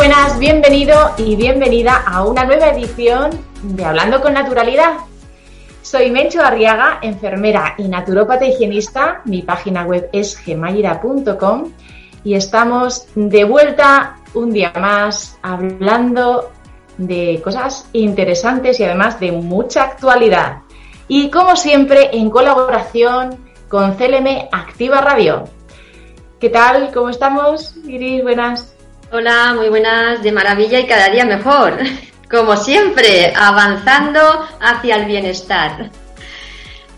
Buenas, bienvenido y bienvenida a una nueva edición de Hablando con Naturalidad. Soy Mencho Arriaga, enfermera y naturópata higienista. Mi página web es gemayra.com y estamos de vuelta un día más hablando de cosas interesantes y además de mucha actualidad. Y como siempre, en colaboración con CLM Activa Radio. ¿Qué tal? ¿Cómo estamos? Iris, buenas. Hola, muy buenas, de maravilla y cada día mejor. Como siempre, avanzando hacia el bienestar.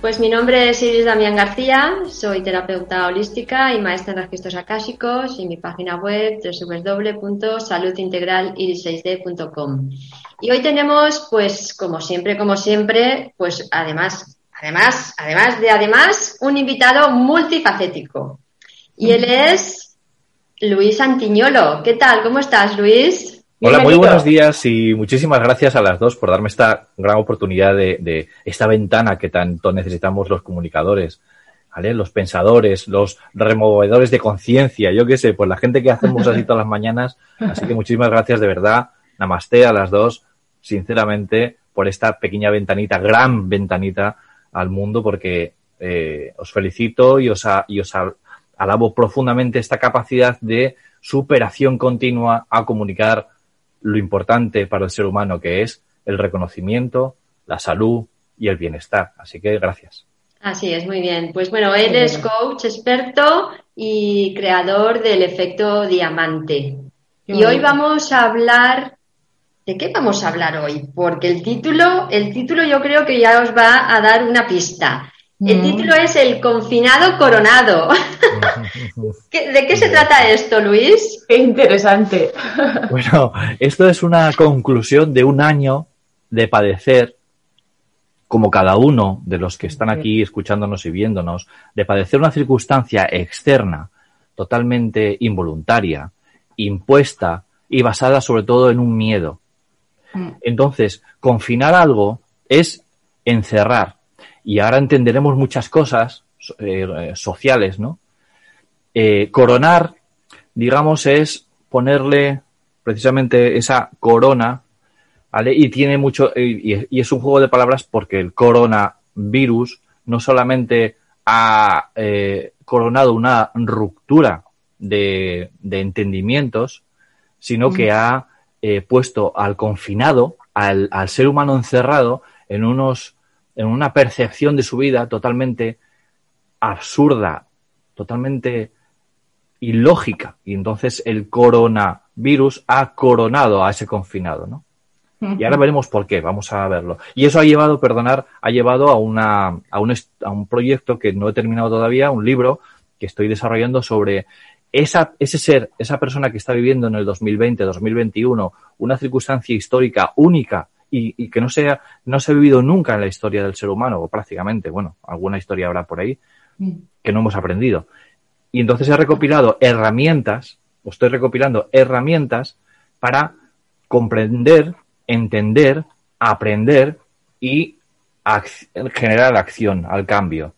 Pues mi nombre es Iris Damián García, soy terapeuta holística y maestra en registros acásicos y mi página web www.saludintegraliris6d.com. Y hoy tenemos, pues, como siempre, como siempre, pues además, además, además de además, un invitado multifacético. Y él es Luis Antiñolo. ¿Qué tal? ¿Cómo estás, Luis? Hola, muy buenos días y muchísimas gracias a las dos por darme esta gran oportunidad de, esta ventana que tanto necesitamos los comunicadores, ¿vale? Los pensadores, los removedores de conciencia, yo qué sé, pues la gente que hacemos así todas las mañanas. Así que muchísimas gracias de verdad. Namaste a las dos, sinceramente, por esta pequeña ventanita, gran ventanita al mundo, porque eh, os felicito y os, y os alabo profundamente esta capacidad de superación continua a comunicar lo importante para el ser humano que es el reconocimiento, la salud y el bienestar. Así que gracias. Así es, muy bien. Pues bueno, él es coach experto y creador del efecto diamante. Y hoy vamos a hablar ¿De qué vamos a hablar hoy? Porque el título, el título yo creo que ya os va a dar una pista. El título es El confinado coronado. ¿De qué se trata esto, Luis? Qué interesante. Bueno, esto es una conclusión de un año de padecer, como cada uno de los que están aquí escuchándonos y viéndonos, de padecer una circunstancia externa, totalmente involuntaria, impuesta y basada sobre todo en un miedo. Mm. Entonces, confinar algo es encerrar, y ahora entenderemos muchas cosas eh, sociales, ¿no? Eh, coronar, digamos, es ponerle precisamente esa corona, ¿vale? Y tiene mucho, y, es un juego de palabras porque el coronavirus no solamente ha eh, coronado una ruptura de, entendimientos, sino que ha puesto al confinado, al, al ser humano encerrado, en unos en una percepción de su vida totalmente absurda, totalmente ilógica. Y entonces el coronavirus ha coronado a ese confinado, ¿no? Y ahora veremos por qué, vamos a verlo. Y eso ha llevado, perdonar, ha llevado a, una, a, un, a un proyecto que no he terminado todavía, un libro que estoy desarrollando sobre esa, ese ser, esa persona que está viviendo en el 2020, 2021, una circunstancia histórica única y, que no, sea, no se ha vivido nunca en la historia del ser humano, o prácticamente, bueno, alguna historia habrá por ahí, que no hemos aprendido. Y entonces he recopilado herramientas, o estoy recopilando herramientas para comprender, entender, aprender y generar acción al cambio.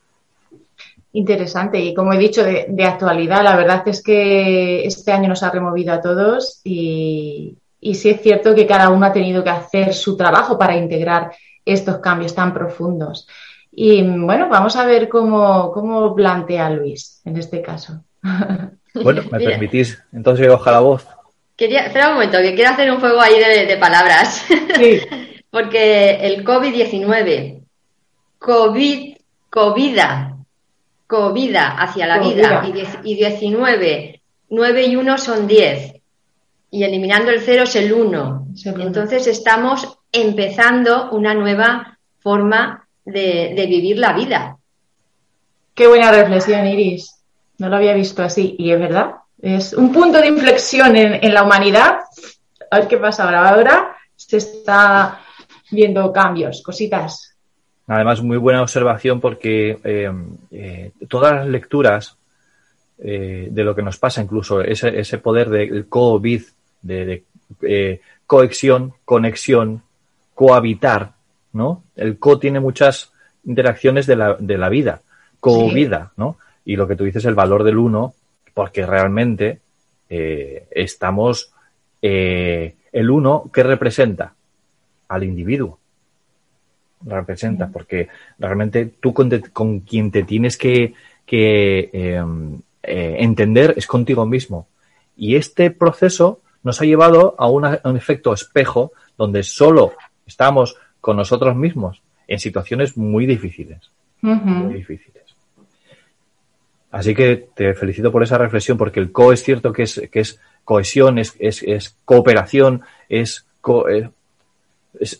Interesante y como he dicho, de, de, actualidad, la verdad es que este año nos ha removido a todos y, y sí es cierto que cada uno ha tenido que hacer su trabajo para integrar estos cambios tan profundos. Y bueno, vamos a ver cómo, plantea Luis en este caso. Bueno, ¿me permitís? Entonces yo la voz. Quería, espera un momento, que quiero hacer un juego ahí de, palabras. Sí. Porque el COVID-19, COVID, COVID, COVID hacia la vida y, y 19, 9 y 1 son 10 y eliminando el cero es el uno. Entonces estamos empezando una nueva forma de, vivir la vida. Qué buena reflexión, Iris. No lo había visto así. Y es verdad, es un punto de inflexión en, la humanidad. A ver qué pasa ahora. Ahora se está viendo cambios, cositas. Además, muy buena observación porque eh, eh, todas las lecturas eh, de lo que nos pasa, incluso ese, ese poder del COVID de, eh, cohesión, conexión, cohabitar, ¿no? El co tiene muchas interacciones de la, de la vida, co-vida, ¿no? Y lo que tú dices, el valor del uno, porque realmente eh, estamos eh, el uno, ¿qué representa? Al individuo. Representa, porque realmente tú con, quien te tienes que, em, eh, entender es contigo mismo. Y este proceso nos ha llevado a, un efecto espejo donde solo estamos con nosotros mismos en situaciones muy difíciles. Muy difíciles. Así que te felicito por esa reflexión, porque el co es cierto que es, que es cohesión, es, es, cooperación, es, eh,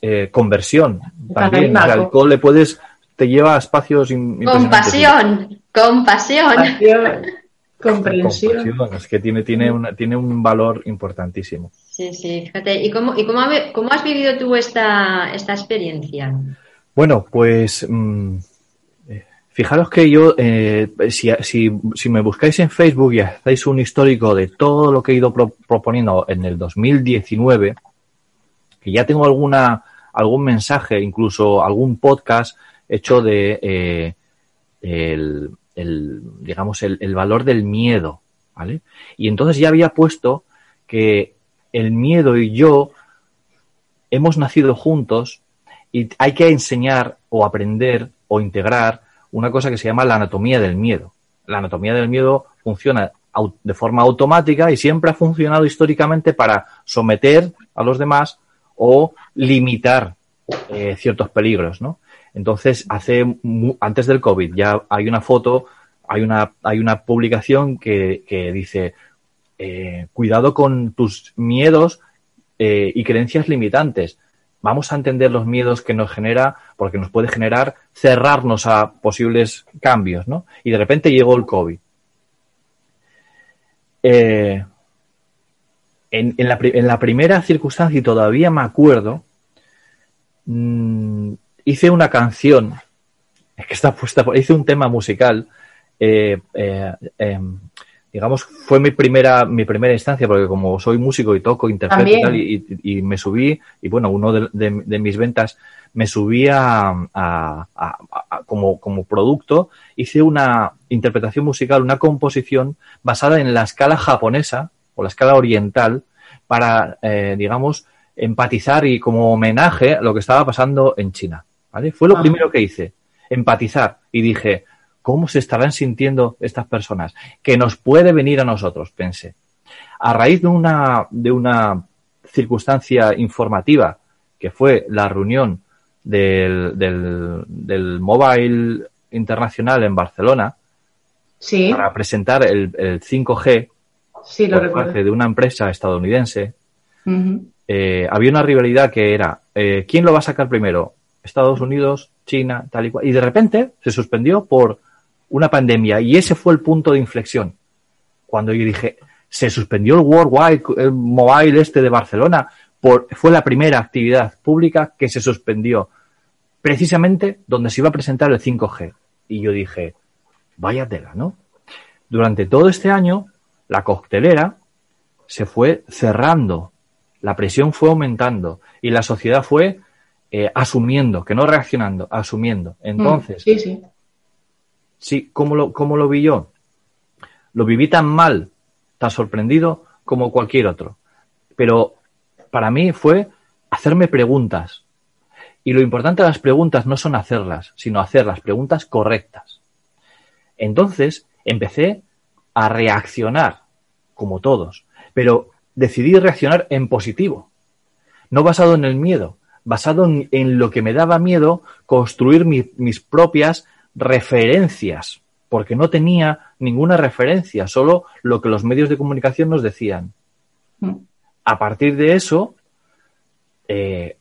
eh, conversión. También el co le puedes, te lleva a espacios. Compasión, compasión. Comprensión. Es que tiene, tiene, tiene un valor importantísimo. Sí, sí, fíjate. ¿Y cómo, y cómo, cómo has vivido tú esta, esta experiencia? Bueno, pues mm, eh, fijaros que yo, eh, si, si, si, me buscáis en Facebook y hacéis un histórico de todo lo que he ido proponiendo en el 2019, que ya tengo alguna algún mensaje, incluso algún podcast hecho de eh, el, el, digamos, el, el valor del miedo, ¿vale? Y entonces ya había puesto que el miedo y yo hemos nacido juntos y hay que enseñar o aprender o integrar una cosa que se llama la anatomía del miedo. La anatomía del miedo funciona de forma automática y siempre ha funcionado históricamente para someter a los demás o limitar eh, ciertos peligros, ¿no? Entonces, hace antes del COVID ya hay una foto, hay una, hay una publicación que, que dice, eh, cuidado con tus miedos eh, y creencias limitantes. Vamos a entender los miedos que nos genera, porque nos puede generar cerrarnos a posibles cambios, ¿no? Y de repente llegó el COVID. Eh, en, en, la, primera circunstancia, y todavía me acuerdo, mmm, hice una canción, es que está puesta, hice un tema musical, eh, eh, eh, digamos, fue mi primera, mi primera instancia, porque como soy músico y toco, interpreto y, tal, y, y, me subí, y bueno, uno de, de, de mis ventas, me subí a, a, a, como, como producto, hice una interpretación musical, una composición basada en la escala japonesa o la escala oriental para, eh, digamos, empatizar y como homenaje a lo que estaba pasando en China. ¿Vale? Fue lo ah. primero que hice, empatizar. Y dije, ¿cómo se estarán sintiendo estas personas? Que nos puede venir a nosotros, pensé. A raíz de una, de una circunstancia informativa, que fue la reunión del, del, del Mobile Internacional en Barcelona, sí. para presentar el, el 5G sí, lo por recuerdo. parte de una empresa estadounidense, Uh -huh. eh, había una rivalidad que era, eh, ¿quién lo va a sacar primero? Estados Unidos, China, tal y cual. Y de repente se suspendió por una pandemia y ese fue el punto de inflexión. Cuando yo dije, se suspendió el Worldwide, el Mobile este de Barcelona, por, fue la primera actividad pública que se suspendió, precisamente donde se iba a presentar el 5G. Y yo dije, vaya tela, ¿no? Durante todo este año, la coctelera se fue cerrando, la presión fue aumentando y la sociedad fue eh, asumiendo, que no reaccionando, asumiendo. Entonces, sí, sí. sí ¿cómo, lo, ¿cómo lo vi yo? Lo viví tan mal, tan sorprendido como cualquier otro. Pero para mí fue hacerme preguntas. Y lo importante de las preguntas no son hacerlas, sino hacer las preguntas correctas. Entonces empecé a reaccionar, como todos, pero decidí reaccionar en positivo, no basado en el miedo, basado en, en lo que me daba miedo, construir mi, mis propias referencias, porque no tenía ninguna referencia, solo lo que los medios de comunicación nos decían. Mm. A partir de eso, eh,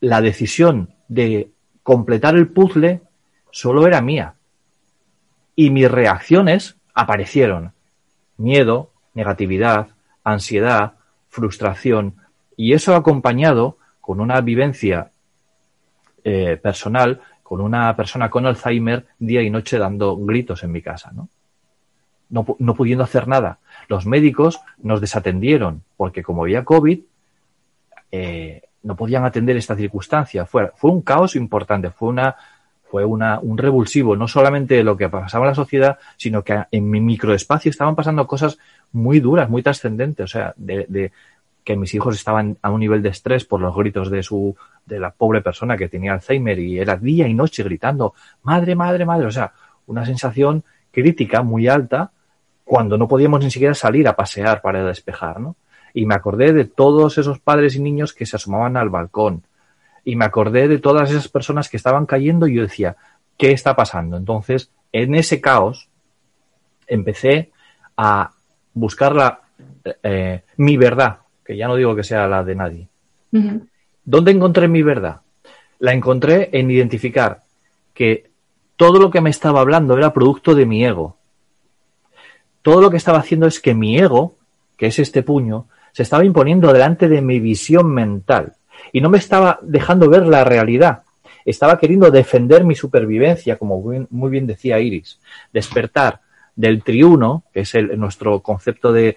la decisión de completar el puzzle solo era mía. Y mis reacciones aparecieron. Miedo, negatividad, ansiedad, frustración. Y eso acompañado con una vivencia eh, personal, con una persona con Alzheimer día y noche dando gritos en mi casa, ¿no? No, pudiendo hacer nada. Los médicos nos desatendieron porque como había COVID, eh, no podían atender esta circunstancia. Fue, fue un caos importante, fue una, fue una, un revulsivo, no solamente lo que pasaba en la sociedad, sino que en mi microespacio estaban pasando cosas muy duras, muy trascendentes, o sea, de, de, que mis hijos estaban a un nivel de estrés por los gritos de su, de la pobre persona que tenía Alzheimer y era día y noche gritando, madre, madre, madre, o sea, una sensación crítica muy alta cuando no podíamos ni siquiera salir a pasear para despejar, ¿no? Y me acordé de todos esos padres y niños que se asomaban al balcón. Y me acordé de todas esas personas que estaban cayendo y yo decía, ¿qué está pasando? Entonces, en ese caos, empecé a buscar la, eh, mi verdad, que ya no digo que sea la de nadie. ¿Dónde encontré mi verdad? La encontré en identificar que todo lo que me estaba hablando era producto de mi ego. Todo lo que estaba haciendo es que mi ego, que es este puño, se estaba imponiendo delante de mi visión mental y no me estaba dejando ver la realidad. Estaba queriendo defender mi supervivencia, como muy bien decía Iris, despertar del triuno, que es el, nuestro concepto de,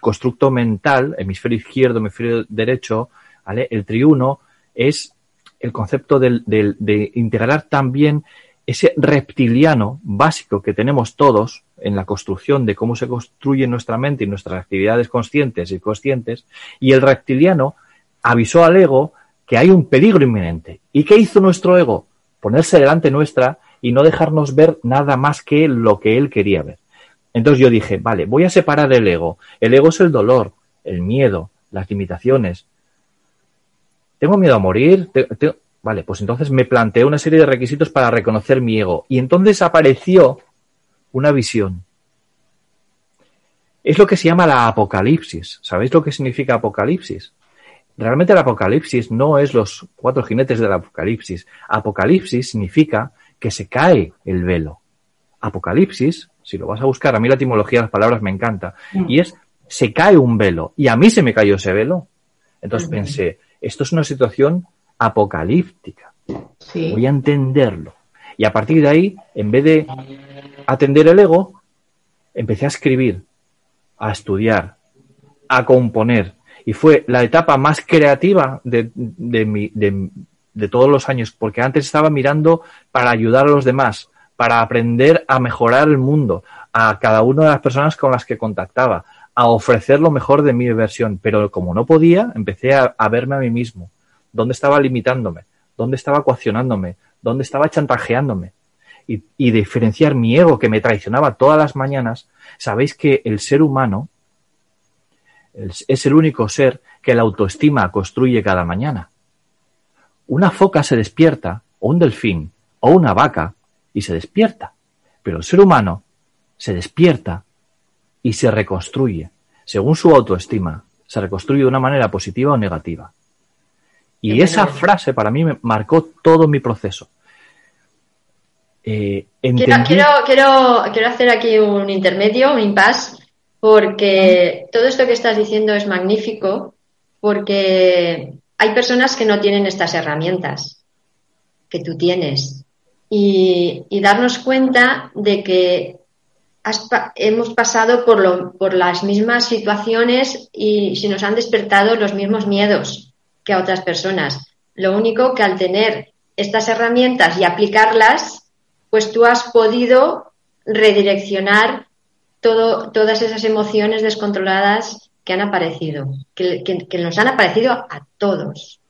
constructo mental, hemisferio izquierdo, hemisferio derecho, ¿vale? El triuno es el concepto de integrar también ese reptiliano básico que tenemos todos en la construcción de cómo se construye nuestra mente y nuestras actividades conscientes y conscientes, y el reptiliano avisó al ego que hay un peligro inminente. ¿Y qué hizo nuestro ego? Ponerse delante nuestra y no dejarnos ver nada más que lo que él quería ver. Entonces yo dije, vale, voy a separar el ego. El ego es el dolor, el miedo, las limitaciones. ¿Tengo miedo a morir? Vale, pues entonces me planteé una serie de requisitos para reconocer mi ego. Y entonces apareció una visión. Es lo que se llama la apocalipsis. ¿Sabéis lo que significa apocalipsis? Realmente el apocalipsis no es los cuatro jinetes del apocalipsis. Apocalipsis significa que se cae el velo. Apocalipsis, si lo vas a buscar, a mí la etimología de las palabras me encanta, mm. y es se cae un velo, y a mí se me cayó ese velo. Entonces pensé, esto es una situación apocalíptica. Voy a entenderlo. Y a partir de ahí, en vez de atender el ego, empecé a escribir, a estudiar, a componer. Y fue la etapa más creativa de, de, mi, de, de todos los años, porque antes estaba mirando para ayudar a los demás, para aprender a mejorar el mundo, a cada una de las personas con las que contactaba, a ofrecer lo mejor de mi versión. Pero como no podía, empecé a, verme a mí mismo. ¿Dónde estaba limitándome? ¿Dónde estaba coaccionándome? ¿Dónde estaba chantajeándome? Y, y diferenciar mi ego que me traicionaba todas las mañanas. Sabéis que el ser humano es el único ser que la autoestima construye cada mañana. Una foca se despierta, o un delfín, o una vaca, y se despierta. Pero el ser humano se despierta y se reconstruye, según su autoestima, se reconstruye de una manera positiva o negativa. Y esa frase para mí me marcó todo mi proceso. Eh, quiero, quiero, quiero, hacer aquí un intermedio, un impasse, porque todo esto que estás diciendo es magnífico, porque hay personas que no tienen estas herramientas que tú tienes y, darnos cuenta de que hemos pasado por, por las mismas situaciones y se nos han despertado los mismos miedos que a otras personas. Lo único que al tener estas herramientas y aplicarlas, pues tú has podido redireccionar todo, todas esas emociones descontroladas que han aparecido, que, nos han aparecido a todos.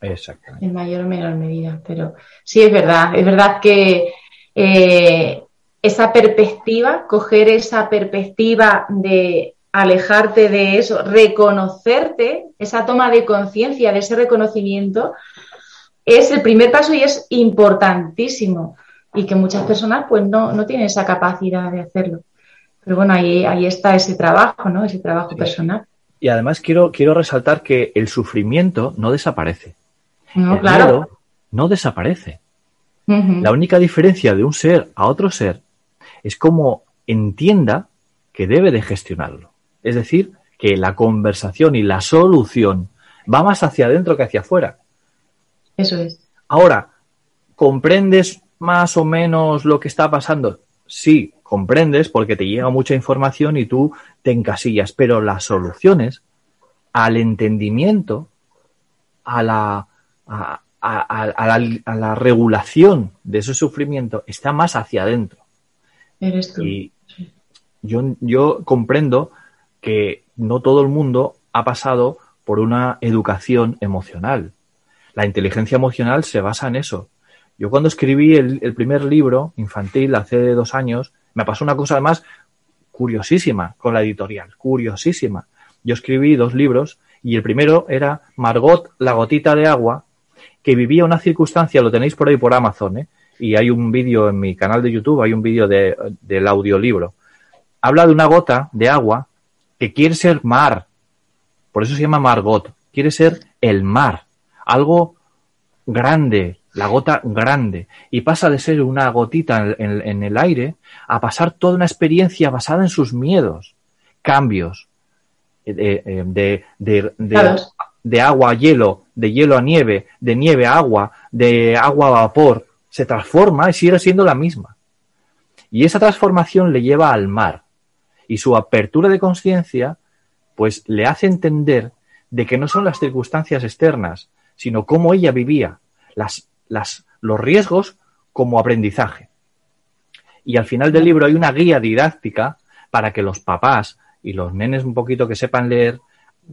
Exactamente. En mayor o menor medida, pero sí es verdad, es verdad que eh, esa perspectiva, coger esa perspectiva de alejarte de eso, reconocerte, esa toma de conciencia, de ese reconocimiento, es el primer paso y es importantísimo. Y que muchas personas pues no, no tienen esa capacidad de hacerlo. Pero bueno, ahí, ahí está ese trabajo, ¿no? Ese trabajo personal. Y además quiero, quiero resaltar que el sufrimiento no desaparece. No, claro. no desaparece. La única diferencia de un ser a otro ser es cómo entienda que debe de gestionarlo. Es decir, que la conversación y la solución va más hacia adentro que hacia afuera. Eso es. Ahora, ¿comprendes más o menos lo que está pasando? Sí, comprendes porque te llega mucha información y tú te encasillas, pero las soluciones al entendimiento, a la, a, la, regulación de ese sufrimiento está más hacia adentro. Eres tú. Y yo, yo comprendo que no todo el mundo ha pasado por una educación emocional. La inteligencia emocional se basa en eso. Yo cuando escribí el, primer libro infantil hace dos años, me pasó una cosa además curiosísima con la editorial, curiosísima. Yo escribí dos libros y el primero era Margot, la gotita de agua, que vivía una circunstancia, lo tenéis por ahí por Amazon, ¿eh? y hay un vídeo en mi canal de YouTube, hay un vídeo de, del audiolibro. Habla de una gota de agua que quiere ser mar, por eso se llama Margot, quiere ser el mar, algo grande, la gota grande, y pasa de ser una gotita en, el aire a pasar toda una experiencia basada en sus miedos, cambios eh, eh, de, de, de, agua a hielo, de hielo a nieve, de nieve a agua, de agua a vapor, se transforma y sigue siendo la misma. Y esa transformación le lleva al mar. Y su apertura de conciencia, pues le hace entender de que no son las circunstancias externas, sino cómo ella vivía, las, las, los riesgos como aprendizaje. Y al final del libro hay una guía didáctica para que los papás y los nenes un poquito que sepan leer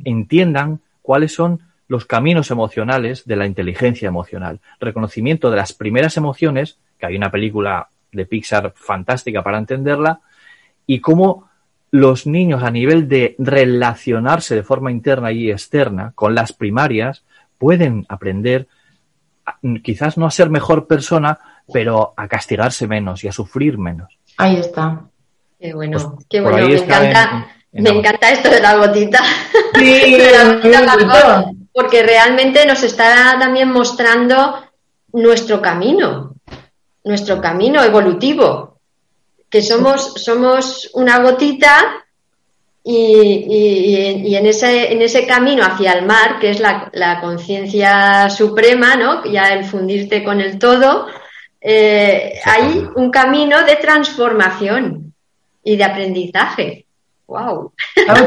entiendan cuáles son los caminos emocionales de la inteligencia emocional. Reconocimiento de las primeras emociones, que hay una película de Pixar fantástica para entenderla, y cómo los niños a nivel de relacionarse de forma interna y externa con las primarias pueden aprender quizás no a ser mejor persona, pero a castigarse menos y a sufrir menos. Ahí está. Qué bueno, pues qué bueno. Me encanta, me encanta esto de la gotita. Sí, porque realmente nos está también mostrando nuestro camino, nuestro camino evolutivo, que somos, somos una gotita y, en, ese, en ese camino hacia el mar, que es la, conciencia suprema, ¿no? ya el fundirte con el todo, eh, hay un camino de transformación y de aprendizaje. Wow.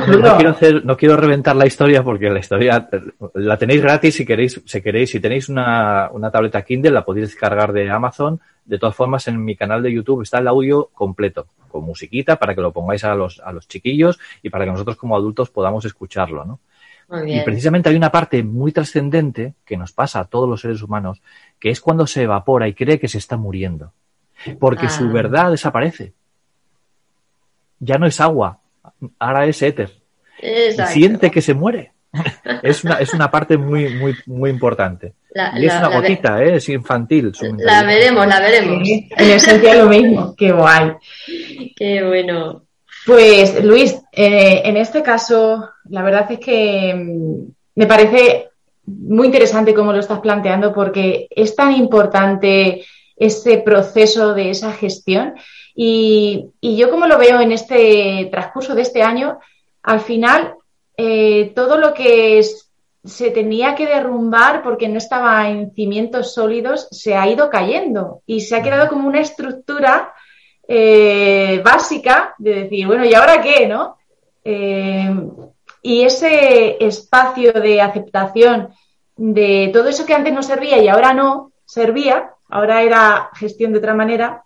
No quiero hacer, no quiero reventar la historia porque la historia la tenéis gratis si queréis, si queréis, si tenéis una, una tableta Kindle la podéis descargar de Amazon. De todas formas, en mi canal de YouTube está el audio completo, con musiquita, para que lo pongáis a los, a los chiquillos y para que nosotros como adultos podamos escucharlo, ¿no? Y precisamente hay una parte muy trascendente que nos pasa a todos los seres humanos, que es cuando se evapora y cree que se está muriendo. Porque su ah. verdad desaparece. Ya no es agua, ahora es éter. Siente que se muere. Es una, es una parte muy, muy, muy importante. y es una gotita, ¿eh? es infantil. La veremos, la veremos. en esencia lo mismo. Qué guay. Qué bueno. Pues Luis, eh, en este caso, la verdad es que mm, me parece muy interesante cómo lo estás planteando porque es tan importante ese proceso de esa gestión y, yo como lo veo en este transcurso de este año, al final eh, todo lo que se tenía que derrumbar porque no estaba en cimientos sólidos se ha ido cayendo y se ha quedado como una estructura eh, básica de decir, bueno, ¿y ahora qué? ¿no? Eh, y ese espacio de aceptación de todo eso que antes no servía y ahora no servía, ahora era gestión de otra manera,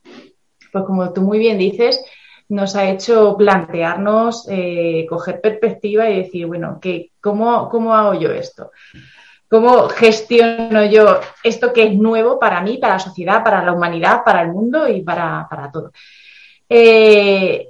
pues como tú muy bien dices, nos ha hecho plantearnos, eh, coger perspectiva y decir, bueno, ¿qué, cómo, ¿cómo hago yo esto? ¿Cómo gestiono yo esto que es nuevo para mí, para la sociedad, para la humanidad, para el mundo y para, todo? Eh,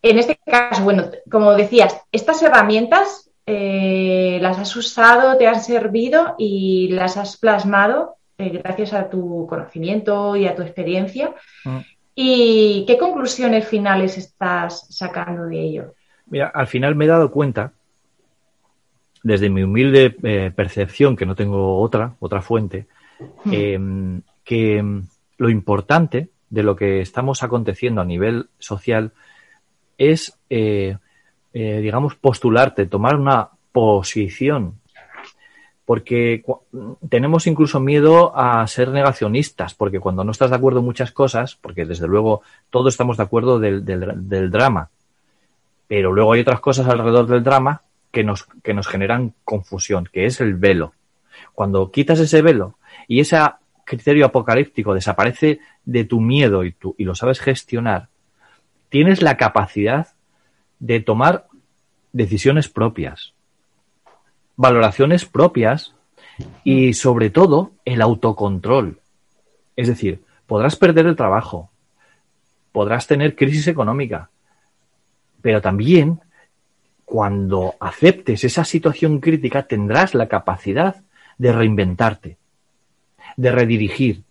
en este caso, bueno, como decías, estas herramientas eh, las has usado, te han servido y las has plasmado gracias a tu conocimiento y a tu experiencia. Mm. ¿Y qué conclusiones finales estás sacando de ello? Mira, al final me he dado cuenta, desde mi humilde eh, percepción, que no tengo otra, otra fuente, hmm. em, que em, lo importante de lo que estamos aconteciendo a nivel social es, eh, eh, digamos, postularte, tomar una posición porque tenemos incluso miedo a ser negacionistas, porque cuando no estás de acuerdo en muchas cosas, porque desde luego todos estamos de acuerdo del, drama, pero luego hay otras cosas alrededor del drama que nos, que nos generan confusión, que es el velo. Cuando quitas ese velo y ese criterio apocalíptico desaparece de tu miedo y, tú, y lo sabes gestionar, tienes la capacidad de tomar decisiones propias valoraciones propias y sobre todo el autocontrol. Es decir, podrás perder el trabajo, podrás tener crisis económica, pero también cuando aceptes esa situación crítica tendrás la capacidad de reinventarte, de redirigir,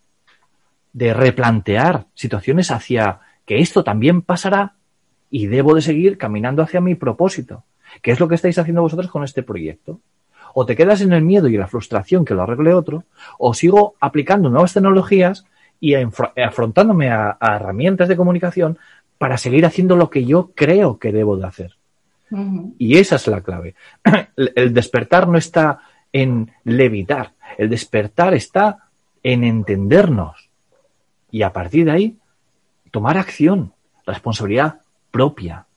de replantear situaciones hacia que esto también pasará y debo de seguir caminando hacia mi propósito. ¿Qué es lo que estáis haciendo vosotros con este proyecto? O te quedas en el miedo y la frustración que lo arregle otro, o sigo aplicando nuevas tecnologías y afrontándome a, herramientas de comunicación para seguir haciendo lo que yo creo que debo de hacer. Y esa es la clave. El despertar no está en levitar, el despertar está en entendernos y a partir de ahí tomar acción, responsabilidad propia.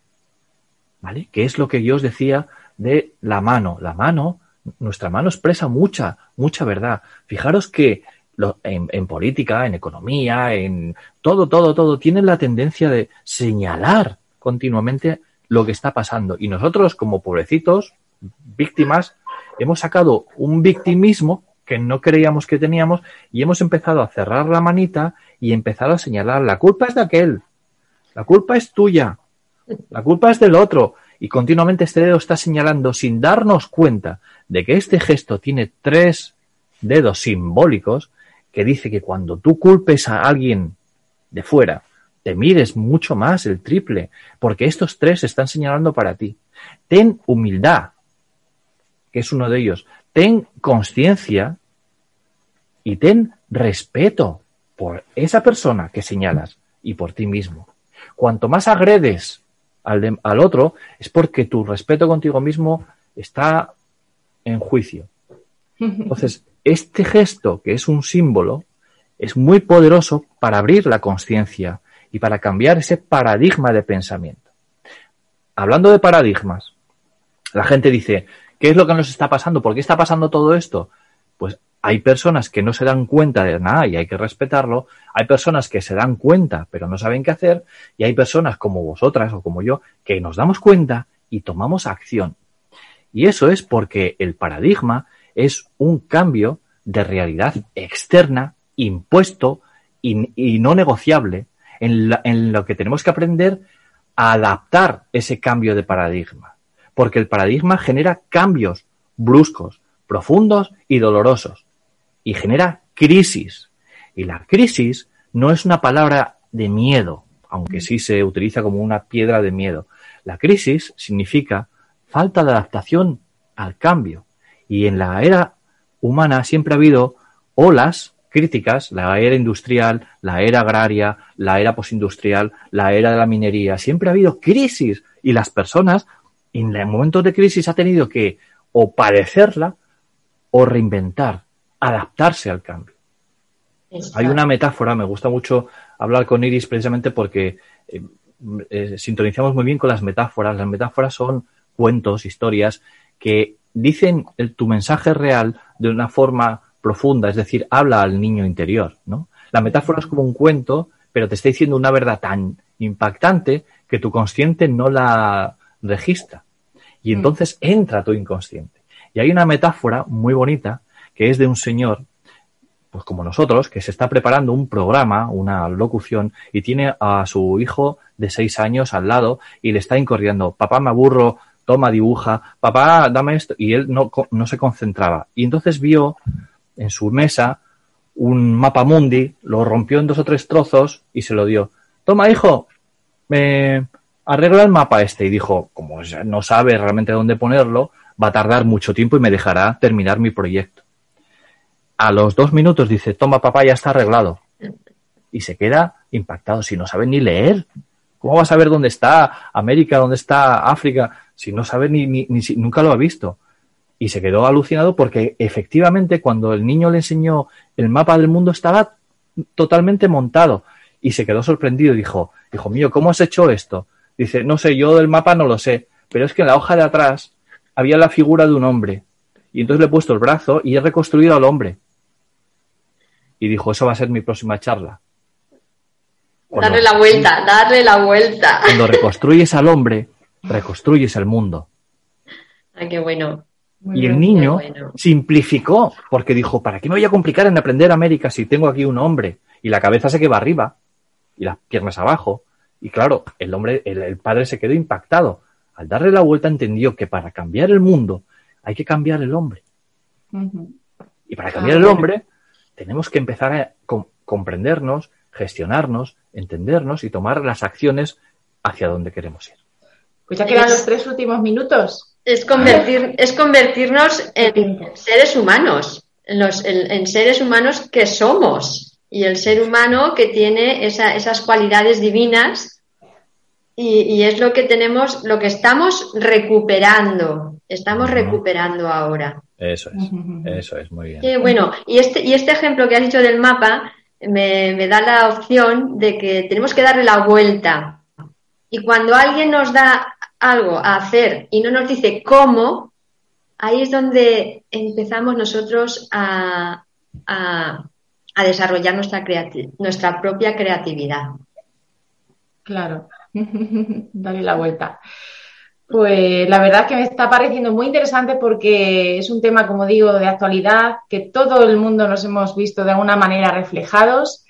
¿Vale? Que es lo que yo os decía de la mano. La mano, nuestra mano expresa mucha, mucha verdad. Fijaros que en, política, en economía, en todo, todo, todo, tienen la tendencia de señalar continuamente lo que está pasando. Y nosotros, como pobrecitos, víctimas, hemos sacado un victimismo que no creíamos que teníamos y hemos empezado a cerrar la manita y empezado a señalar, la culpa es de aquel, la culpa es tuya, la culpa es del otro. Y continuamente este dedo está señalando sin darnos cuenta de que este gesto tiene tres dedos simbólicos que dice que cuando tú culpes a alguien de fuera, te mires mucho más el triple, porque estos tres están señalando para ti. Ten humildad, que es uno de ellos. Ten conciencia y ten respeto por esa persona que señalas y por ti mismo. Cuanto más agredes al, al otro, es porque tu respeto contigo mismo está en juicio. Entonces, este gesto, que es un símbolo, es muy poderoso para abrir la conciencia y para cambiar ese paradigma de pensamiento. Hablando de paradigmas, la gente dice, ¿qué es lo que nos está pasando? ¿Por qué está pasando todo esto? Pues hay personas que no se dan cuenta de nada y hay que respetarlo, hay personas que se dan cuenta pero no saben qué hacer y hay personas como vosotras o como yo que nos damos cuenta y tomamos acción. Y eso es porque el paradigma es un cambio de realidad externa, impuesto y, no negociable, en, lo que tenemos que aprender a adaptar ese cambio de paradigma. Porque el paradigma genera cambios bruscos, profundos y dolorosos. Y genera crisis. Y la crisis no es una palabra de miedo, aunque sí se utiliza como una piedra de miedo. La crisis significa falta de adaptación al cambio. Y en la era humana siempre ha habido olas críticas, la era industrial, la era agraria, la era postindustrial, la era de la minería, siempre ha habido crisis y las personas en momentos de crisis ha tenido que o padecerla o reinventar, adaptarse al cambio. Hay una metáfora, me gusta mucho hablar con Iris precisamente porque eh, eh, sintonizamos muy bien con las metáforas. Las metáforas son cuentos, historias que dicen el, tu mensaje real de una forma profunda, es decir, habla al niño interior, ¿no? La metáfora es como un cuento, pero te está diciendo una verdad tan impactante que tu consciente no la registra. Y mm. entonces entra tu inconsciente. Y hay una metáfora muy bonita que es de un señor, pues como nosotros, que se está preparando un programa, una locución, y tiene a su hijo de seis años al lado y le está incorriendo, papá me aburro toma, dibuja, papá, dame esto. Y él no, no se concentraba. Y entonces vio en su mesa un mapa mundi, lo rompió en dos o tres trozos y se lo dio. Toma, hijo, me arregla el mapa este. Y dijo, como no sabe realmente dónde ponerlo, va a tardar mucho tiempo y me dejará terminar mi proyecto. A los dos minutos dice, toma, papá, ya está arreglado. Y se queda impactado, si no sabe ni leer. ¿Cómo va a saber dónde está América, dónde está África? si no sabe ni, ni, si nunca lo ha visto. Y se quedó alucinado porque efectivamente cuando el niño le enseñó el mapa del mundo estaba totalmente montado y se quedó sorprendido. Dijo, hijo mío, ¿cómo has hecho esto? Dice, no sé, yo del mapa no lo sé, pero es que en la hoja de atrás había la figura de un hombre. Y entonces le he puesto el brazo y he reconstruido al hombre. Y dijo, eso va a ser mi próxima charla. darle la vuelta, darle la vuelta. Cuando reconstruyes al hombre, reconstruyes el mundo. Ay, qué bueno. y el niño simplificó, porque dijo, ¿para qué me voy a complicar en aprender América si tengo aquí un hombre? Y la cabeza se quedó arriba y las piernas abajo. Y claro, el hombre, el, padre se quedó impactado. Al darle la vuelta entendió que para cambiar el mundo hay que cambiar el hombre. Y para cambiar el hombre tenemos que empezar a comprendernos, gestionarnos, entendernos y tomar las acciones hacia donde queremos ir. Pues ya quedan los tres últimos minutos. Es, convertir, es convertirnos en seres humanos, en, seres humanos que somos. Y el ser humano que tiene esas cualidades divinas y, es lo que tenemos, lo que estamos recuperando. Estamos recuperando ahora. Eso es, eso es, muy bien. Y bueno, y este, y este ejemplo que has dicho del mapa me, me da la opción de que tenemos que darle la vuelta. Y cuando alguien nos da algo a hacer y no nos dice cómo, ahí es donde empezamos nosotros a, a, desarrollar nuestra, nuestra propia creatividad. Claro, dale la vuelta. Pues la verdad que me está pareciendo muy interesante porque es un tema, como digo, de actualidad, que todo el mundo nos hemos visto de alguna manera reflejados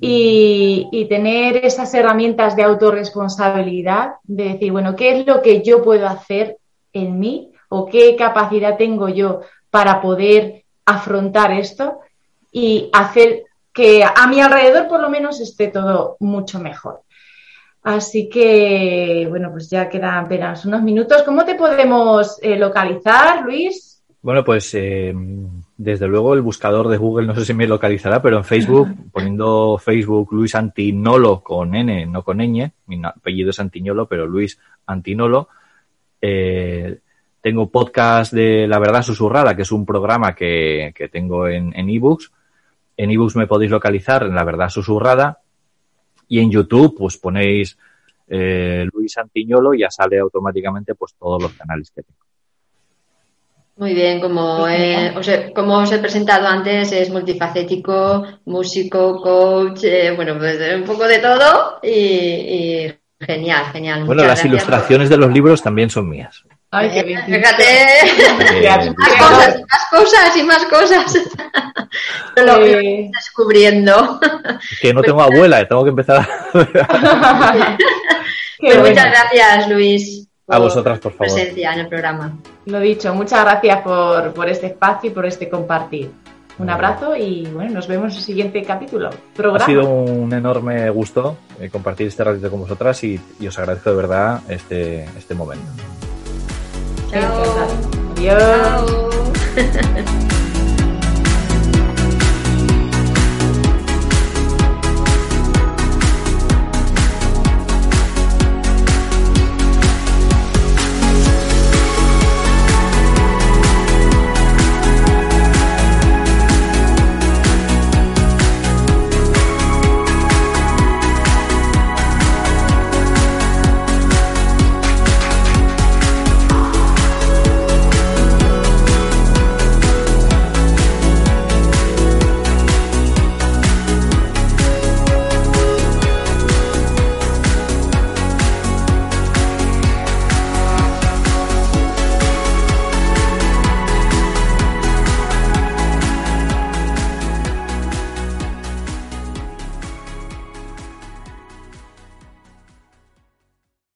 y, tener esas herramientas de autorresponsabilidad, de decir, bueno, ¿qué es lo que yo puedo hacer en mí o qué capacidad tengo yo para poder afrontar esto y hacer que a mi alrededor por lo menos esté todo mucho mejor. Así que, bueno, pues ya quedan apenas unos minutos. ¿Cómo te podemos eh, localizar, Luis? Bueno, pues eh, desde luego el buscador de Google no sé si me localizará, pero en Facebook, poniendo Facebook Luis Antinolo con N, no con ñ, mi apellido es Antiñolo, pero Luis Antinolo. Eh, tengo podcast de La Verdad Susurrada, que es un programa que, tengo en ebooks. En ebooks me podéis localizar en La Verdad Susurrada. Y en YouTube, pues ponéis eh, Luis Antiñolo y ya sale automáticamente pues todos los canales que tengo. Muy bien, como, os he, como os he presentado antes, es multifacético, músico, coach, eh, bueno, pues un poco de todo y, genial, genial. Bueno, las ilustraciones de los libros también son mías. Ay, qué bien. Fíjate, más cosas, más cosas y más cosas. lo voy descubriendo. Que no tengo abuela, tengo que empezar a... pues muchas gracias, Luis. A vosotras, por favor. Presencia en el programa. Lo dicho, muchas gracias por, este espacio y por este compartir. Un abrazo y bueno, nos vemos en el siguiente capítulo. Ha sido un enorme gusto eh, compartir este ratito con vosotras y, os agradezco de verdad este, este momento. Chao. Adiós.